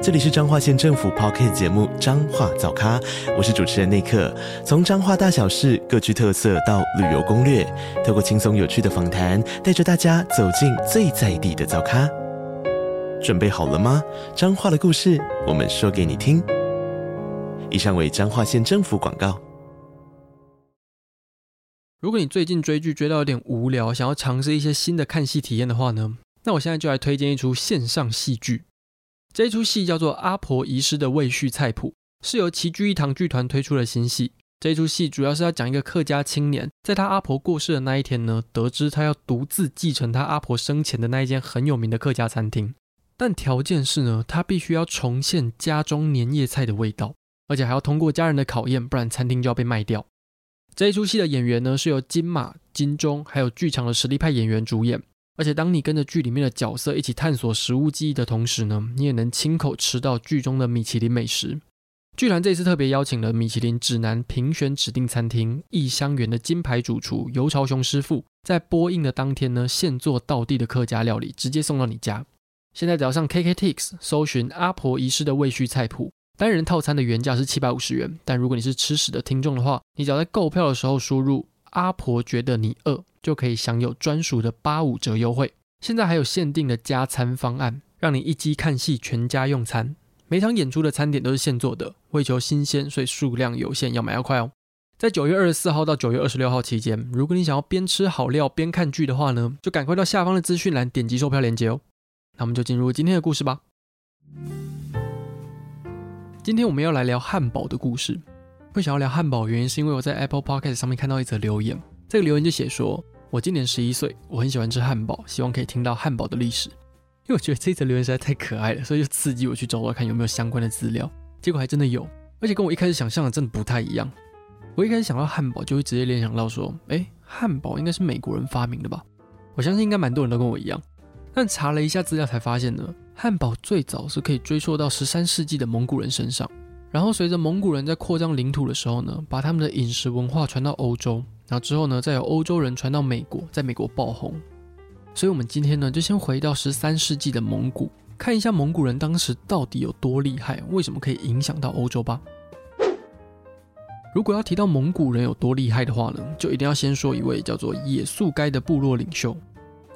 这里是彰化县政府 Podcast 节目《彰化早咖》，我是主持人内克。从彰化大小事各具特色到旅游攻略，透过轻松有趣的访谈，带着大家走进最在地的早咖。准备好了吗？彰化的故事，我们说给你听。以上为彰化县政府广告。如果你最近追剧追到有点无聊，想要尝试一些新的看戏体验的话呢，那我现在就来推荐一出线上戏剧。这出戏叫做《阿婆遗失的未续菜谱》，是由齐聚一堂剧团推出的新戏。这出戏主要是要讲一个客家青年，在他阿婆过世的那一天呢，得知他要独自继承他阿婆生前的那一间很有名的客家餐厅，但条件是呢，他必须要重现家中年夜菜的味道，而且还要通过家人的考验，不然餐厅就要被卖掉。这一出戏的演员呢，是由金马、金钟还有剧场的实力派演员主演。而且，当你跟着剧里面的角色一起探索食物记忆的同时呢，你也能亲口吃到剧中的米其林美食。剧团这次特别邀请了米其林指南评选指定餐厅异乡园的金牌主厨游朝雄师傅，在播映的当天呢，现做道地的客家料理，直接送到你家。现在只要上 KKTix 搜寻《阿婆遗失的未续菜谱》，单人套餐的原价是七百五十元，但如果你是吃屎的听众的话，你只要在购票的时候输入“阿婆觉得你饿”。就可以享有专属的八五折优惠。现在还有限定的加餐方案，让你一机看戏，全家用餐。每场演出的餐点都是现做的，为求新鲜，所以数量有限，要买要快哦。在九月二十四号到九月二十六号期间，如果你想要边吃好料边看剧的话呢，就赶快到下方的资讯栏点击售票链接哦。那我们就进入今天的故事吧。今天我们要来聊汉堡的故事。会想要聊汉堡，原因是因为我在 Apple Podcast 上面看到一则留言。这个留言就写说：“我今年十一岁，我很喜欢吃汉堡，希望可以听到汉堡的历史。”因为我觉得这一则留言实在太可爱了，所以就刺激我去找找看有没有相关的资料。结果还真的有，而且跟我一开始想象的真的不太一样。我一开始想到汉堡，就会直接联想到说：“诶，汉堡应该是美国人发明的吧？”我相信应该蛮多人都跟我一样。但查了一下资料才发现呢，汉堡最早是可以追溯到十三世纪的蒙古人身上。然后随着蒙古人在扩张领土的时候呢，把他们的饮食文化传到欧洲。然后之后呢，再由欧洲人传到美国，在美国爆红。所以，我们今天呢，就先回到十三世纪的蒙古，看一下蒙古人当时到底有多厉害，为什么可以影响到欧洲吧。如果要提到蒙古人有多厉害的话呢，就一定要先说一位叫做野速该的部落领袖。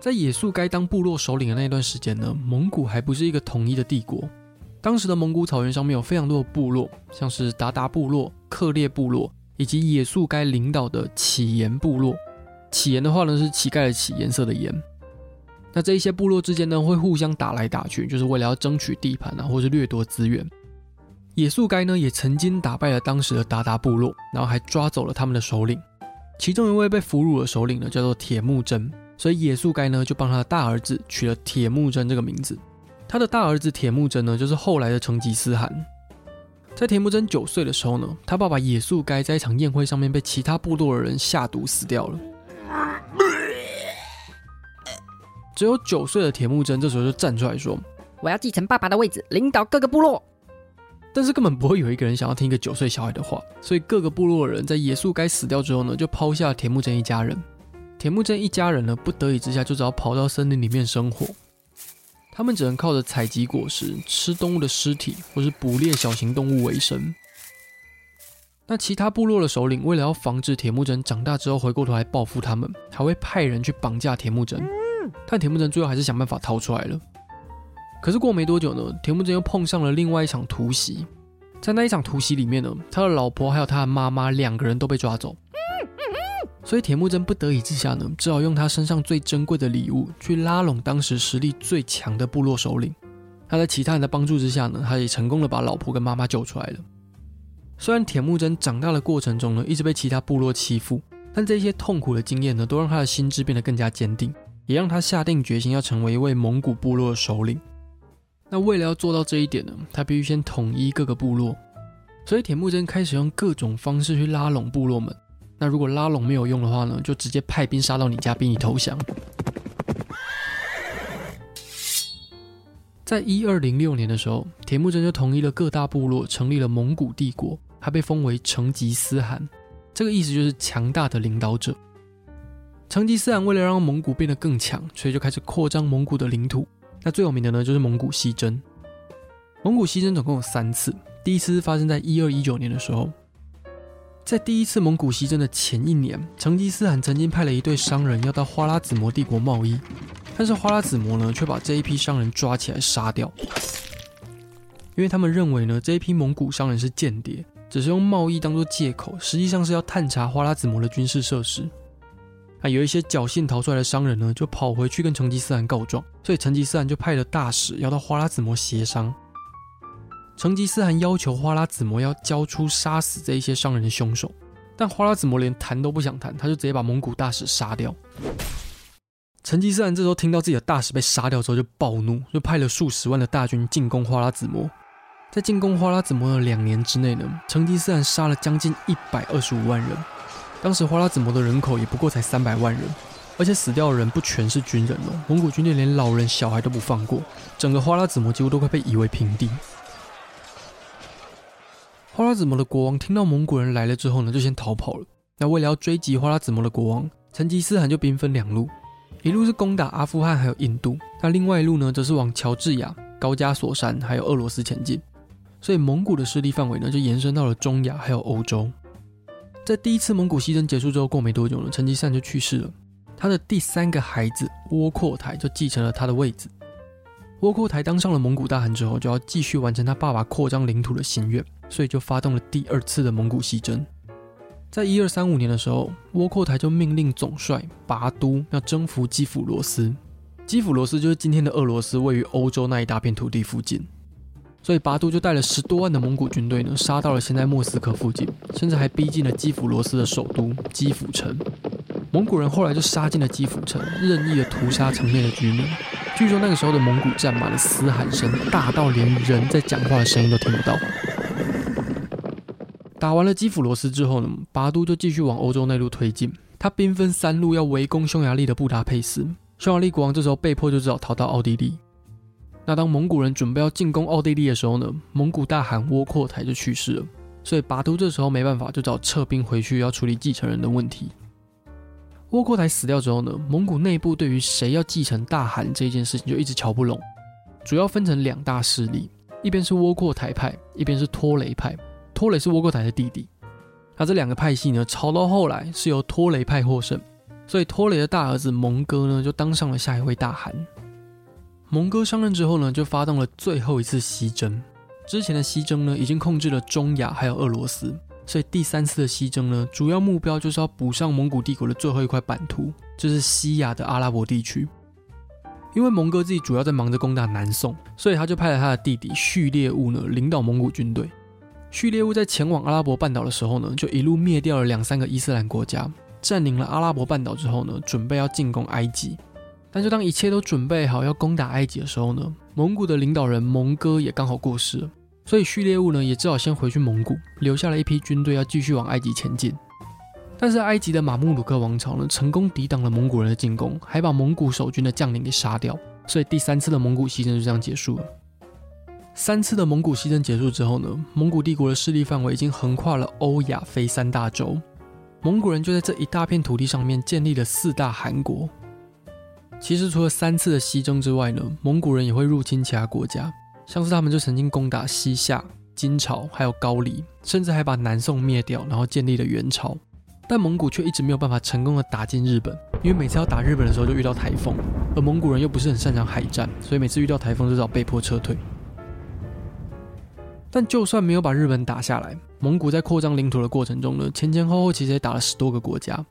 在野速该当部落首领的那段时间呢，蒙古还不是一个统一的帝国。当时的蒙古草原上面有非常多的部落，像是韃靼部落、克烈部落。以及野速该领导的乞颜部落，乞颜的话呢是乞丐的乞，颜色的颜。那这一些部落之间呢会互相打来打去，就是为了要争取地盘啊，或是掠夺资源。野宿该呢也曾经打败了当时的韃靼部落，然后还抓走了他们的首领。其中一位被俘虏的首领呢叫做铁木真，所以野宿该呢就帮他的大儿子取了铁木真这个名字。他的大儿子铁木真呢就是后来的成吉思汗。在田木真九岁的时候呢，他爸爸野速该在一场宴会上面被其他部落的人下毒死掉了。只有九岁的田木真这时候就站出来说：“我要继承爸爸的位置，领导各个部落。”但是根本不会有一个人想要听一个九岁小孩的话，所以各个部落的人在野速该死掉之后呢，就抛下了铁木真一家人。田木真一家人呢，不得已之下就只好跑到森林里面生活。他们只能靠着采集果实、吃动物的尸体，或是捕猎小型动物为生。那其他部落的首领为了要防止铁木真长大之后回过头来报复他们，还会派人去绑架铁木真。但铁木真最后还是想办法逃出来了。可是过没多久呢，铁木真又碰上了另外一场突袭。在那一场突袭里面呢，他的老婆还有他的妈妈两个人都被抓走。所以铁木真不得已之下呢，只好用他身上最珍贵的礼物去拉拢当时实力最强的部落首领。他在其他人的帮助之下呢，他也成功的把老婆跟妈妈救出来了。虽然铁木真长大的过程中呢，一直被其他部落欺负，但这些痛苦的经验呢，都让他的心智变得更加坚定，也让他下定决心要成为一位蒙古部落的首领。那为了要做到这一点呢，他必须先统一各个部落。所以铁木真开始用各种方式去拉拢部落们。那如果拉拢没有用的话呢就直接派兵杀到你家逼你投降。在一二零六年的时候铁木真就统一了各大部落成立了蒙古帝国还被封为成吉思汗。这个意思就是强大的领导者。成吉思汗为了让蒙古变得更强所以就开始扩张蒙古的领土。那最有名的呢就是蒙古西征。蒙古西征总共有三次第一次发生在一二一九年的时候在第一次蒙古西征的前一年，成吉思汗曾经派了一队商人要到花剌子模帝国贸易，但是花剌子模呢，却把这一批商人抓起来杀掉，因为他们认为呢，这一批蒙古商人是间谍，只是用贸易当做借口，实际上是要探查花剌子模的军事设施。啊，有一些侥幸逃出来的商人呢，就跑回去跟成吉思汗告状，所以成吉思汗就派了大使要到花剌子模协商。成吉思汗要求花剌子模要交出杀死这一些商人的凶手，但花剌子模连谈都不想谈，他就直接把蒙古大使杀掉。成吉思汗这时候听到自己的大使被杀掉之后，就暴怒，就派了数十万的大军进攻花剌子模。在进攻花剌子模的两年之内呢，成吉思汗杀了将近一百二十五万人。当时花剌子模的人口也不过才三百万人，而且死掉的人不全是军人哦，蒙古军队连老人小孩都不放过，整个花剌子模几乎都快被夷为平地。花剌子模的国王听到蒙古人来了之后呢，就先逃跑了。那为了要追击花剌子模的国王，成吉思汗就兵分两路，一路是攻打阿富汗还有印度，那另外一路呢，则是往乔治亚、高加索山还有俄罗斯前进。所以蒙古的势力范围呢，就延伸到了中亚还有欧洲。在第一次蒙古西征结束之后，过没多久呢，成吉思汗就去世了。他的第三个孩子窝阔台就继承了他的位子。窝阔台当上了蒙古大汗之后，就要继续完成他爸爸扩张领土的心愿。所以就发动了第二次的蒙古西征，在一二三五年的时候，窝阔台就命令总帅拔都要征服基辅罗斯。基辅罗斯就是今天的俄罗斯，位于欧洲那一大片土地附近。所以拔都就带了十多万的蒙古军队呢，杀到了现在莫斯科附近，甚至还逼近了基辅罗斯的首都基辅城。蒙古人后来就杀进了基辅城，任意的屠杀城内的居民。据说那个时候的蒙古战马的嘶喊声大到连人在讲话的声音都听不到。打完了基辅罗斯之后呢，拔都就继续往欧洲内陆推进。他兵分三路要围攻匈牙利的布达佩斯。匈牙利国王这时候被迫就只好逃到奥地利。那当蒙古人准备要进攻奥地利的时候呢，蒙古大汗窝阔台就去世了。所以拔都这时候没办法，就只好撤兵回去要处理继承人的问题。窝阔台死掉之后呢，蒙古内部对于谁要继承大汗这件事情就一直瞧不拢，主要分成两大势力，一边是窝阔台派，一边是拖雷派。托雷是窝阔台的弟弟，那这两个派系呢，吵到后来是由托雷派获胜，所以托雷的大儿子蒙哥呢，就当上了下一位大汗。蒙哥上任之后呢，就发动了最后一次西征。之前的西征呢，已经控制了中亚还有俄罗斯，所以第三次的西征呢，主要目标就是要补上蒙古帝国的最后一块版图，就是西亚的阿拉伯地区。因为蒙哥自己主要在忙着攻打南宋，所以他就派了他的弟弟序列兀呢，领导蒙古军队。序列兀在前往阿拉伯半岛的时候呢，就一路灭掉了两三个伊斯兰国家，占领了阿拉伯半岛之后呢，准备要进攻埃及。但就当一切都准备好要攻打埃及的时候呢，蒙古的领导人蒙哥也刚好过世了，所以序列兀呢也只好先回去蒙古，留下了一批军队要继续往埃及前进。但是埃及的马穆鲁克王朝呢，成功抵挡了蒙古人的进攻，还把蒙古守军的将领给杀掉，所以第三次的蒙古西征就这样结束了。三次的蒙古西征结束之后呢，蒙古帝国的势力范围已经横跨了欧亚非三大洲。蒙古人就在这一大片土地上面建立了四大汗国。其实除了三次的西征之外呢，蒙古人也会入侵其他国家，像是他们就曾经攻打西夏、金朝，还有高丽，甚至还把南宋灭掉，然后建立了元朝。但蒙古却一直没有办法成功的打进日本，因为每次要打日本的时候就遇到台风，而蒙古人又不是很擅长海战，所以每次遇到台风就只好被迫撤退。但就算没有把日本打下来，蒙古在扩张领土的过程中呢，前前后后其实也打了十多个国家。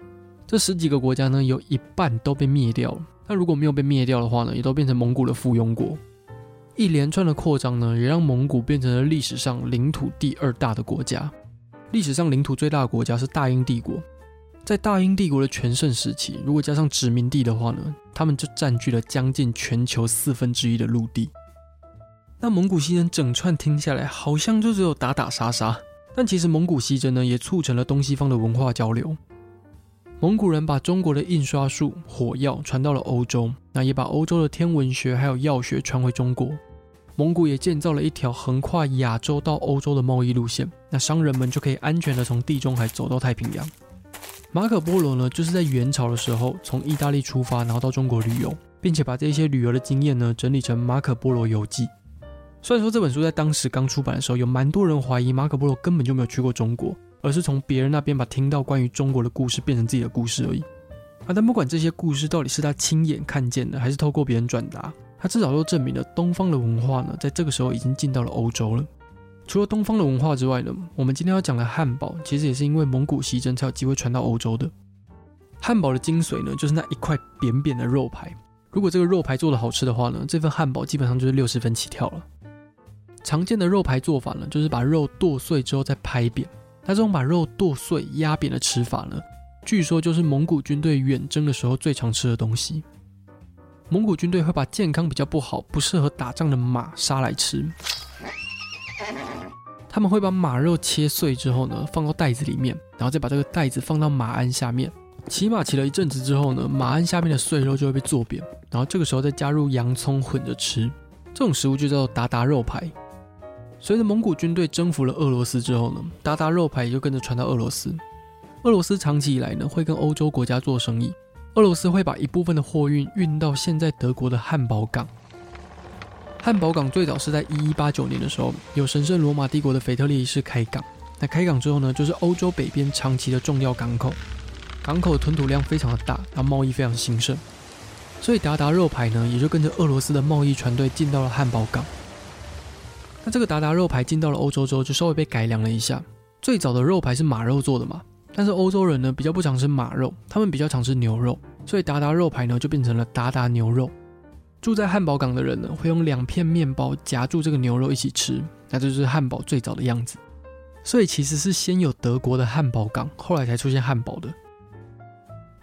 这十几个国家呢，有一半都被灭掉了。那如果没有被灭掉的话呢，也都变成蒙古的附庸国。一连串的扩张呢，也让蒙古变成了历史上领土第二大的国家。历史上领土最大的国家是大英帝国。在大英帝国的全盛时期，如果加上殖民地的话呢，他们就占据了将近全球四分之一的陆地。那蒙古西征整串听下来，好像就只有打打杀杀。但其实蒙古西征呢，也促成了东西方的文化交流。蒙古人把中国的印刷术、火药传到了欧洲，那也把欧洲的天文学还有药学传回中国。蒙古也建造了一条横跨亚洲到欧洲的贸易路线，那商人们就可以安全的从地中海走到太平洋。马可波罗呢，就是在元朝的时候从意大利出发，然后到中国旅游，并且把这些旅游的经验呢整理成《马可波罗游记》。虽然说这本书在当时刚出版的时候，有蛮多人怀疑马可波罗根本就没有去过中国，而是从别人那边把听到关于中国的故事变成自己的故事而已。啊，但不管这些故事到底是他亲眼看见的，还是透过别人转达，他至少都证明了东方的文化呢，在这个时候已经进到了欧洲了。除了东方的文化之外呢，我们今天要讲的汉堡，其实也是因为蒙古西征才有机会传到欧洲的。汉堡的精髓呢，就是那一块扁扁的肉排。如果这个肉排做的好吃的话呢，这份汉堡基本上就是六十分起跳了。常见的肉排做法呢，就是把肉剁碎之后再拍扁。那这种把肉剁碎压扁的吃法呢，据说就是蒙古军队远征的时候最常吃的东西。蒙古军队会把健康比较不好、不适合打仗的马杀来吃。他们会把马肉切碎之后呢，放到袋子里面，然后再把这个袋子放到马鞍下面。骑马骑了一阵子之后呢，马鞍下面的碎肉就会被做扁，然后这个时候再加入洋葱混着吃。这种食物就叫做韃韃肉排。随着蒙古军队征服了俄罗斯之后呢，韃韃肉排也就跟着传到俄罗斯。俄罗斯长期以来呢，会跟欧洲国家做生意。俄罗斯会把一部分的货运运到现在德国的汉堡港。汉堡港最早是在一一八九年的时候，由神圣罗马帝国的腓特烈一世开港。那开港之后呢，就是欧洲北边长期的重要港口。港口吞吐量非常的大，然后贸易非常兴盛。所以达达肉排呢，也就跟着俄罗斯的贸易船队进到了汉堡港。那这个达达肉排进到了欧洲之后，就稍微被改良了一下。最早的肉排是马肉做的嘛，但是欧洲人呢比较不常吃马肉，他们比较常吃牛肉，所以达达肉排呢就变成了达达牛肉。住在汉堡港的人呢会用两片面包夹住这个牛肉一起吃，那这就是汉堡最早的样子。所以其实是先有德国的汉堡港，后来才出现汉堡的。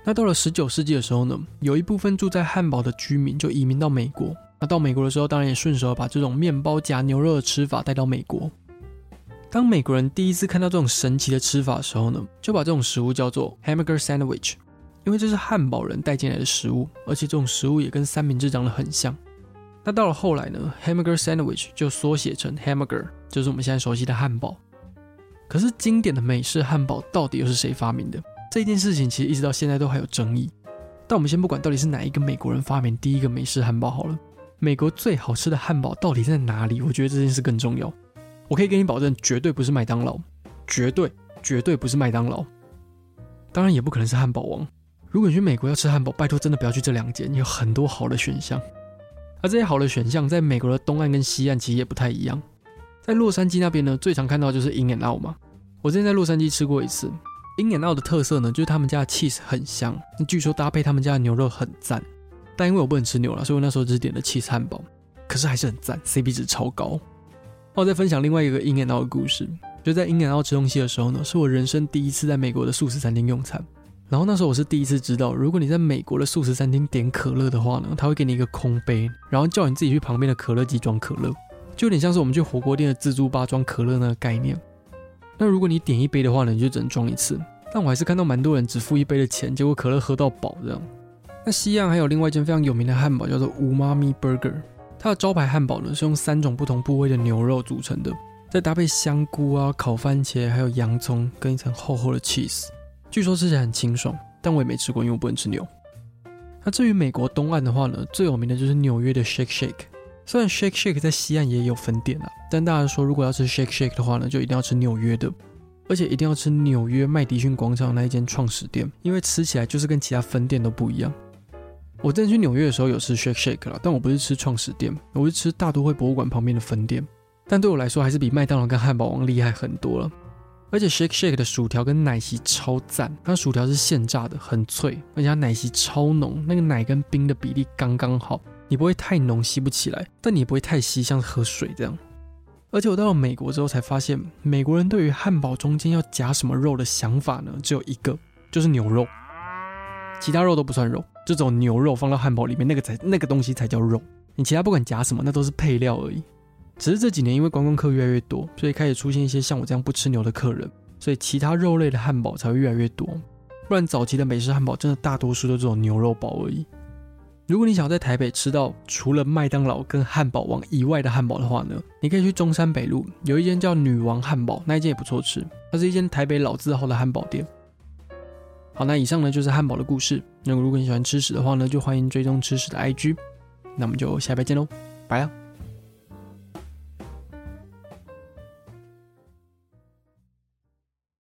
那到了十九世纪的时候呢，有一部分住在汉堡的居民就移民到美国。那到美国的时候，当然也顺手把这种面包夹牛肉的吃法带到美国。当美国人第一次看到这种神奇的吃法的时候呢，就把这种食物叫做 hamburger sandwich，因为这是汉堡人带进来的食物，而且这种食物也跟三明治长得很像。那到了后来呢，hamburger sandwich 就缩写成 hamburger，就是我们现在熟悉的汉堡。可是经典的美式汉堡到底又是谁发明的？这件事情其实一直到现在都还有争议。但我们先不管到底是哪一个美国人发明第一个美式汉堡好了。美国最好吃的汉堡到底在哪里？我觉得这件事更重要。我可以给你保证，绝对不是麦当劳，绝对绝对不是麦当劳。当然也不可能是汉堡王。如果你去美国要吃汉堡，拜托真的不要去这两间，有很多好的选项。而这些好的选项，在美国的东岸跟西岸其实也不太一样。在洛杉矶那边呢，最常看到就是 In-N-Out 嘛。我之前在洛杉矶吃过一次，In-N-Out 的特色呢，就是他们家的 cheese 很香，据说搭配他们家的牛肉很赞。但因为我不能吃牛了，所以我那时候只点了七寸汉堡，可是还是很赞，CP 值超高。那我再分享另外一个 In-N-Out 的故事，就在 In-N-Out 吃东西的时候呢，是我人生第一次在美国的素食餐厅用餐。然后那时候我是第一次知道，如果你在美国的素食餐厅点可乐的话呢，他会给你一个空杯，然后叫你自己去旁边的可乐机装可乐，就有点像是我们去火锅店的自助吧装可乐那个概念。那如果你点一杯的话呢，你就只能装一次。但我还是看到蛮多人只付一杯的钱，结果可乐喝到饱这样。那西岸还有另外一间非常有名的汉堡，叫做 Umami Burger。它的招牌汉堡呢是用三种不同部位的牛肉组成的，再搭配香菇啊、烤番茄，还有洋葱跟一层厚厚的 cheese。据说吃起来很清爽，但我也没吃过，因为我不能吃牛。那至于美国东岸的话呢，最有名的就是纽约的 Shake Shake。虽然 Shake Shake 在西岸也有分店啊，但大家说如果要吃 Shake Shake 的话呢，就一定要吃纽约的，而且一定要吃纽约麦迪逊广场那一间创始店，因为吃起来就是跟其他分店都不一样。我之前去纽约的时候有吃 Shake Shake 啦，但我不是吃创始店，我是吃大都会博物馆旁边的分店。但对我来说，还是比麦当劳跟汉堡王厉害很多了。而且 Shake Shake 的薯条跟奶昔超赞，它薯条是现炸的，很脆，而且它奶昔超浓，那个奶跟冰的比例刚刚好，你不会太浓吸不起来，但你也不会太稀，像喝水这样。而且我到了美国之后才发现，美国人对于汉堡中间要夹什么肉的想法呢，只有一个，就是牛肉，其他肉都不算肉。这种牛肉放到汉堡里面，那个才那个东西才叫肉。你其他不管夹什么，那都是配料而已。只是这几年因为观光客越来越多，所以开始出现一些像我这样不吃牛的客人，所以其他肉类的汉堡才会越来越多。不然早期的美式汉堡真的大多数都是这种牛肉堡而已。如果你想在台北吃到除了麦当劳跟汉堡王以外的汉堡的话呢，你可以去中山北路有一间叫女王汉堡，那一间也不错吃，它是一间台北老字号的汉堡店。好，那以上呢就是汉堡的故事。那如果你喜欢吃屎的话呢，就欢迎追踪吃屎的 IG。那我们就下礼拜见喽，拜了。